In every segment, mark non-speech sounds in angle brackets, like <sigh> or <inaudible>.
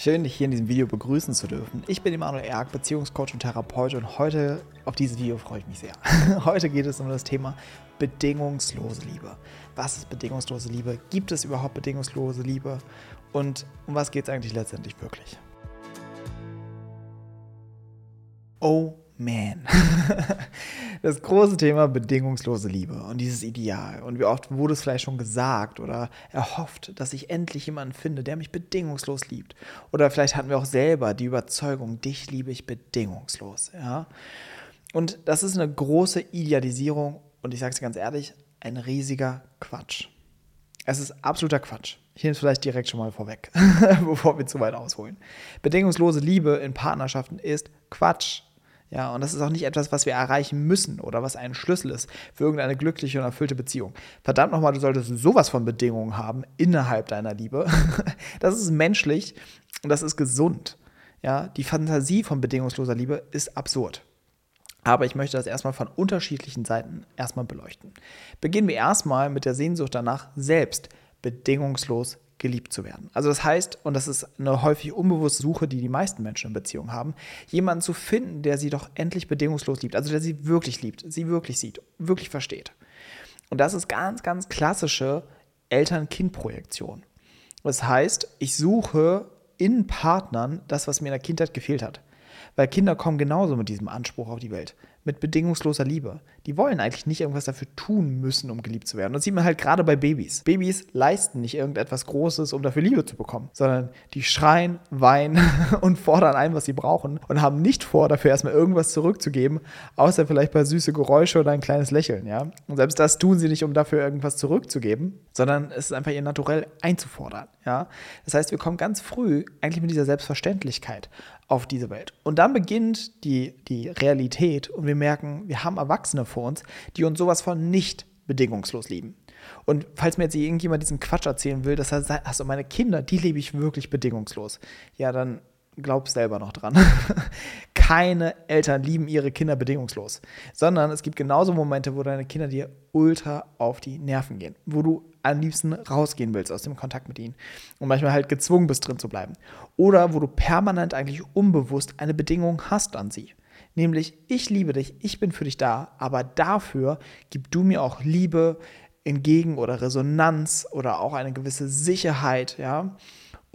Schön, dich hier in diesem Video begrüßen zu dürfen. Ich bin Emanuel Erk, Beziehungscoach und Therapeut und heute auf dieses Video freue ich mich sehr. <laughs> Heute geht es um das Thema bedingungslose Liebe. Was ist bedingungslose Liebe? Gibt es überhaupt bedingungslose Liebe? Und um was geht es eigentlich letztendlich wirklich? Oh man. <laughs> Das große Thema bedingungslose Liebe und dieses Ideal. Und wie oft wurde es vielleicht schon gesagt oder erhofft, dass ich endlich jemanden finde, der mich bedingungslos liebt. Oder vielleicht hatten wir auch selber die Überzeugung, dich liebe ich bedingungslos. Ja? Und das ist eine große Idealisierung und ich sage es ganz ehrlich, ein riesiger Quatsch. Es ist absoluter Quatsch. Ich nehme es vielleicht direkt schon mal vorweg, <laughs> bevor wir zu weit ausholen. Bedingungslose Liebe in Partnerschaften ist Quatsch. Ja, und das ist auch nicht etwas, was wir erreichen müssen oder was ein Schlüssel ist für irgendeine glückliche und erfüllte Beziehung. Verdammt nochmal, du solltest sowas von Bedingungen haben innerhalb deiner Liebe. <laughs> Das ist menschlich und das ist gesund. Ja, die Fantasie von bedingungsloser Liebe ist absurd. Aber ich möchte das erstmal von unterschiedlichen Seiten erstmal beleuchten. Beginnen wir erstmal mit der Sehnsucht danach, selbst bedingungslos geliebt zu werden. Also das heißt, und das ist eine häufig unbewusste Suche, die die meisten Menschen in Beziehungen haben, jemanden zu finden, der sie doch endlich bedingungslos liebt, also der sie wirklich liebt, sie wirklich sieht, wirklich versteht. Und das ist ganz, ganz klassische Eltern-Kind-Projektion. Das heißt, ich suche in Partnern das, was mir in der Kindheit gefehlt hat. Weil Kinder kommen genauso mit diesem Anspruch auf die Welt mit bedingungsloser Liebe. Die wollen eigentlich nicht irgendwas dafür tun müssen, um geliebt zu werden. das sieht man halt gerade bei Babys. Babys leisten nicht irgendetwas Großes, um dafür Liebe zu bekommen, sondern die schreien, weinen <laughs> und fordern ein, was sie brauchen und haben nicht vor, dafür erstmal irgendwas zurückzugeben, außer vielleicht bei süße Geräusche oder ein kleines Lächeln, ja. Und selbst das tun sie nicht, um dafür irgendwas zurückzugeben, sondern es ist einfach ihr Naturell einzufordern, ja. Das heißt, wir kommen ganz früh eigentlich mit dieser Selbstverständlichkeit auf diese Welt. Und dann beginnt die, die Realität und wir merken, wir haben Erwachsene vor uns, die uns sowas von nicht bedingungslos lieben. Und falls mir jetzt irgendjemand diesen Quatsch erzählen will, dass er sagt, also meine Kinder, die liebe ich wirklich bedingungslos, ja, dann glaub selber noch dran. <laughs> Keine Eltern lieben ihre Kinder bedingungslos, sondern es gibt genauso Momente, wo deine Kinder dir ultra auf die Nerven gehen, wo du am liebsten rausgehen willst aus dem Kontakt mit ihnen und manchmal halt gezwungen bist drin zu bleiben. Oder wo du permanent eigentlich unbewusst eine Bedingung hast an sie. Nämlich, ich liebe dich, ich bin für dich da, aber dafür gib du mir auch Liebe entgegen oder Resonanz oder auch eine gewisse Sicherheit, ja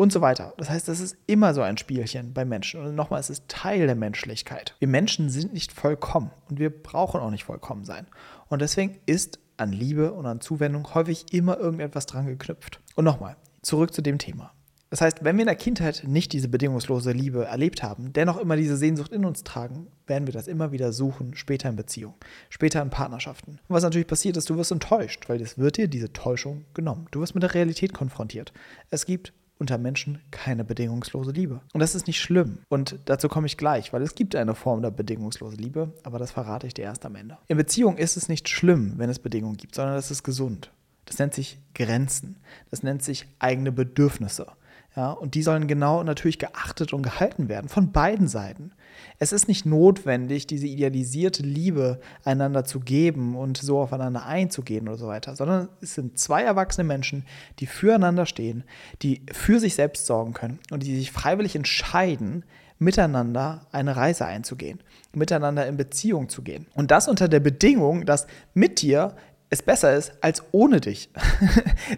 und so weiter. Das heißt, das ist immer so ein Spielchen bei Menschen. Und nochmal, es ist Teil der Menschlichkeit. Wir Menschen sind nicht vollkommen und wir brauchen auch nicht vollkommen sein. Und deswegen ist an Liebe und an Zuwendung häufig immer irgendetwas dran geknüpft. Und nochmal, zurück zu dem Thema. Das heißt, wenn wir in der Kindheit nicht diese bedingungslose Liebe erlebt haben, dennoch immer diese Sehnsucht in uns tragen, werden wir das immer wieder suchen, später in Beziehung, später in Partnerschaften. Und was natürlich passiert ist, du wirst enttäuscht, weil es wird dir diese Täuschung genommen. Du wirst mit der Realität konfrontiert. Es gibt unter Menschen keine bedingungslose Liebe. Und das ist nicht schlimm. Und dazu komme ich gleich, weil es gibt eine Form der bedingungslosen Liebe, aber das verrate ich dir erst am Ende. In Beziehung ist es nicht schlimm, wenn es Bedingungen gibt, sondern es ist gesund. Das nennt sich Grenzen. Das nennt sich eigene Bedürfnisse. Ja, und die sollen genau natürlich geachtet und gehalten werden von beiden Seiten. Es ist nicht notwendig, diese idealisierte Liebe einander zu geben und so aufeinander einzugehen oder so weiter, sondern es sind zwei erwachsene Menschen, die füreinander stehen, die für sich selbst sorgen können und die sich freiwillig entscheiden, miteinander eine Reise einzugehen, miteinander in Beziehung zu gehen. Und das unter der Bedingung, dass mit dir es besser ist als ohne dich. <laughs>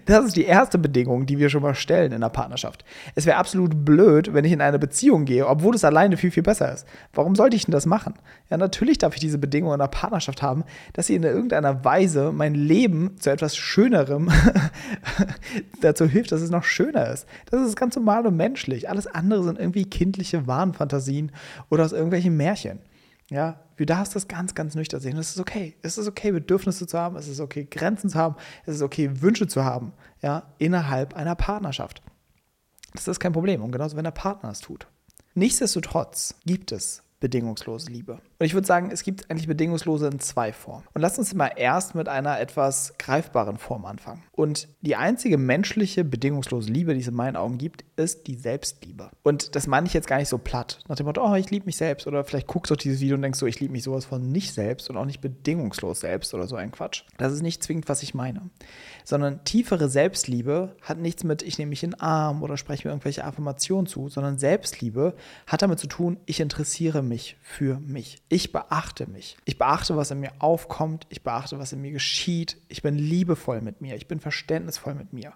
Das ist die erste Bedingung, die wir schon mal stellen in einer Partnerschaft. Es wäre absolut blöd, wenn ich in eine Beziehung gehe, obwohl es alleine viel, viel besser ist. Warum sollte ich denn das machen? Ja, natürlich darf ich diese Bedingung in einer Partnerschaft haben, dass sie in irgendeiner Weise mein Leben zu etwas Schönerem <laughs> dazu hilft, dass es noch schöner ist. Das ist ganz normal und menschlich. Alles andere sind irgendwie kindliche Wahnfantasien oder aus irgendwelchen Märchen. Ja, du darfst das ganz, ganz nüchtern sehen. Es ist okay. Es ist okay, Bedürfnisse zu haben. Es ist okay, Grenzen zu haben. Es ist okay, Wünsche zu haben. Ja, innerhalb einer Partnerschaft. Das ist kein Problem. Und genauso, wenn der Partner es tut. Nichtsdestotrotz gibt es bedingungslose Liebe. Und ich würde sagen, es gibt eigentlich bedingungslose in zwei Formen. Und lass uns mal erst mit einer etwas greifbaren Form anfangen. Und die einzige menschliche bedingungslose Liebe, die es in meinen Augen gibt, ist die Selbstliebe. Und das meine ich jetzt gar nicht so platt. Nach dem Motto, oh, ich liebe mich selbst. Oder vielleicht guckst du dieses Video und denkst so, ich liebe mich sowas von nicht selbst und auch nicht bedingungslos selbst oder so ein Quatsch. Das ist nicht zwingend, was ich meine. Sondern tiefere Selbstliebe hat nichts mit, ich nehme mich in den Arm oder spreche mir irgendwelche Affirmationen zu, sondern Selbstliebe hat damit zu tun, ich interessiere mich für mich. Ich beachte mich. Ich beachte, was in mir aufkommt. Ich beachte, was in mir geschieht. Ich bin liebevoll mit mir. Ich bin verständnisvoll mit mir.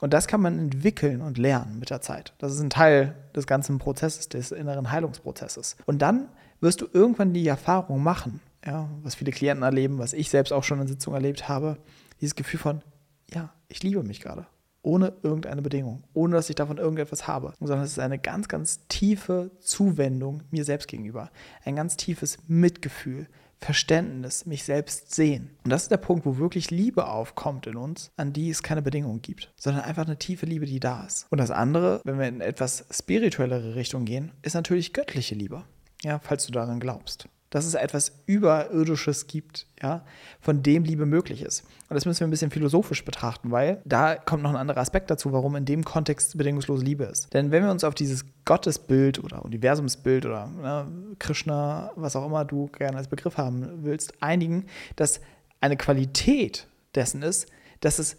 Und das kann man entwickeln und lernen mit der Zeit. Das ist ein Teil des ganzen Prozesses, des inneren Heilungsprozesses. Und dann wirst du irgendwann die Erfahrung machen, ja, was viele Klienten erleben, was ich selbst auch schon in Sitzungen erlebt habe, dieses Gefühl von, ja, ich liebe mich gerade. Ohne irgendeine Bedingung, ohne dass ich davon irgendetwas habe, sondern es ist eine ganz, ganz tiefe Zuwendung mir selbst gegenüber. Ein ganz tiefes Mitgefühl, Verständnis, mich selbst sehen. Und das ist der Punkt, wo wirklich Liebe aufkommt in uns, an die es keine Bedingungen gibt, sondern einfach eine tiefe Liebe, die da ist. Und das andere, wenn wir in etwas spirituellere Richtung gehen, ist natürlich göttliche Liebe. Ja, falls du daran glaubst dass es etwas Überirdisches gibt, ja, von dem Liebe möglich ist. Und das müssen wir ein bisschen philosophisch betrachten, weil da kommt noch ein anderer Aspekt dazu, warum in dem Kontext bedingungslose Liebe ist. Denn wenn wir uns auf dieses Gottesbild oder Universumsbild oder ne, Krishna, was auch immer du gerne als Begriff haben willst, einigen, dass eine Qualität dessen ist, dass es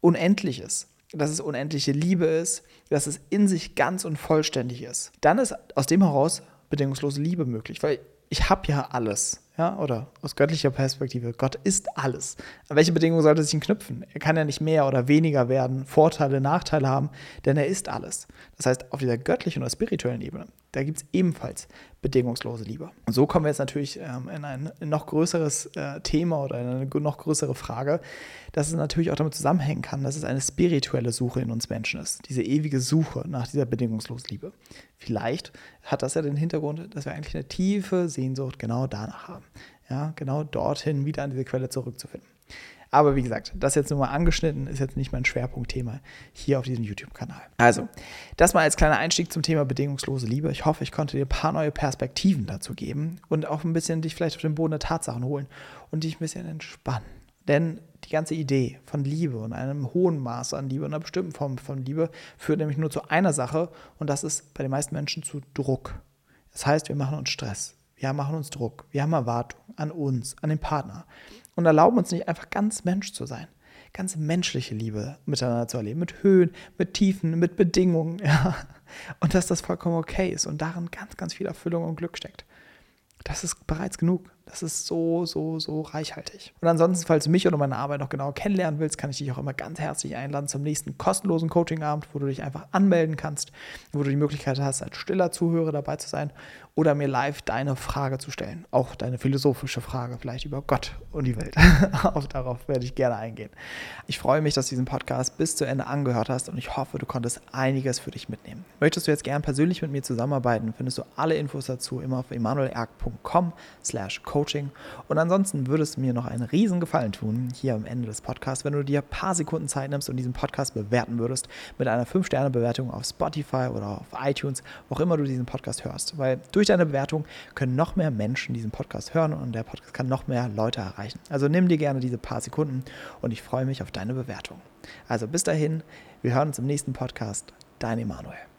unendlich ist dass es unendliche Liebe ist, dass es in sich ganz und vollständig ist. Dann ist aus dem heraus bedingungslose Liebe möglich, weil ich habe ja alles. Ja, oder aus göttlicher Perspektive, Gott ist alles. An welche Bedingungen sollte sich ihn knüpfen? Er kann ja nicht mehr oder weniger werden, Vorteile, Nachteile haben, denn er ist alles. Das heißt, auf dieser göttlichen oder spirituellen Ebene, da gibt es ebenfalls bedingungslose Liebe. Und so kommen wir jetzt natürlich ähm, in ein noch größeres äh, Thema oder in eine noch größere Frage, dass es natürlich auch damit zusammenhängen kann, dass es eine spirituelle Suche in uns Menschen ist. Diese ewige Suche nach dieser bedingungslosen Liebe. Vielleicht hat das ja den Hintergrund, dass wir eigentlich eine tiefe Sehnsucht genau danach haben. Ja, genau dorthin wieder an diese Quelle zurückzufinden. Aber wie gesagt, das jetzt nur mal angeschnitten, ist jetzt nicht mein Schwerpunktthema hier auf diesem YouTube-Kanal. Also, das mal als kleiner Einstieg zum Thema bedingungslose Liebe. Ich hoffe, ich konnte dir ein paar neue Perspektiven dazu geben und auch ein bisschen dich vielleicht auf den Boden der Tatsachen holen und dich ein bisschen entspannen. Denn die ganze Idee von Liebe und einem hohen Maß an Liebe und einer bestimmten Form von Liebe führt nämlich nur zu einer Sache und das ist bei den meisten Menschen zu Druck. Das heißt, wir machen uns Stress, wir machen uns Druck, wir haben Erwartungen an uns, an den Partner und erlauben uns nicht einfach ganz Mensch zu sein. Ganz menschliche Liebe miteinander zu erleben, mit Höhen, mit Tiefen, mit Bedingungen, <laughs> ja. Und dass das vollkommen okay ist und darin ganz, ganz viel Erfüllung und Glück steckt. Das ist bereits genug. Das ist so, so, so reichhaltig. Und ansonsten, falls du mich oder meine Arbeit noch genauer kennenlernen willst, kann ich dich auch immer ganz herzlich einladen zum nächsten kostenlosen Coachingabend, wo du dich einfach anmelden kannst, wo du die Möglichkeit hast, als stiller Zuhörer dabei zu sein oder mir live deine Frage zu stellen. Auch deine philosophische Frage, vielleicht über Gott und die Welt. <laughs> auch darauf werde ich gerne eingehen. Ich freue mich, dass du diesen Podcast bis zu Ende angehört hast und ich hoffe, du konntest einiges für dich mitnehmen. Möchtest du jetzt gern persönlich mit mir zusammenarbeiten, findest du alle Infos dazu immer auf emanuelerg.com slash coaching Coaching. Und ansonsten würde es mir noch einen riesen Gefallen tun, hier am Ende des Podcasts, wenn du dir ein paar Sekunden Zeit nimmst und diesen Podcast bewerten würdest mit einer 5-Sterne-Bewertung auf Spotify oder auf iTunes, wo auch immer du diesen Podcast hörst. Weil durch deine Bewertung können noch mehr Menschen diesen Podcast hören und der Podcast kann noch mehr Leute erreichen. Also nimm dir gerne diese paar Sekunden und ich freue mich auf deine Bewertung. Also bis dahin, wir hören uns im nächsten Podcast. Dein Emanuel.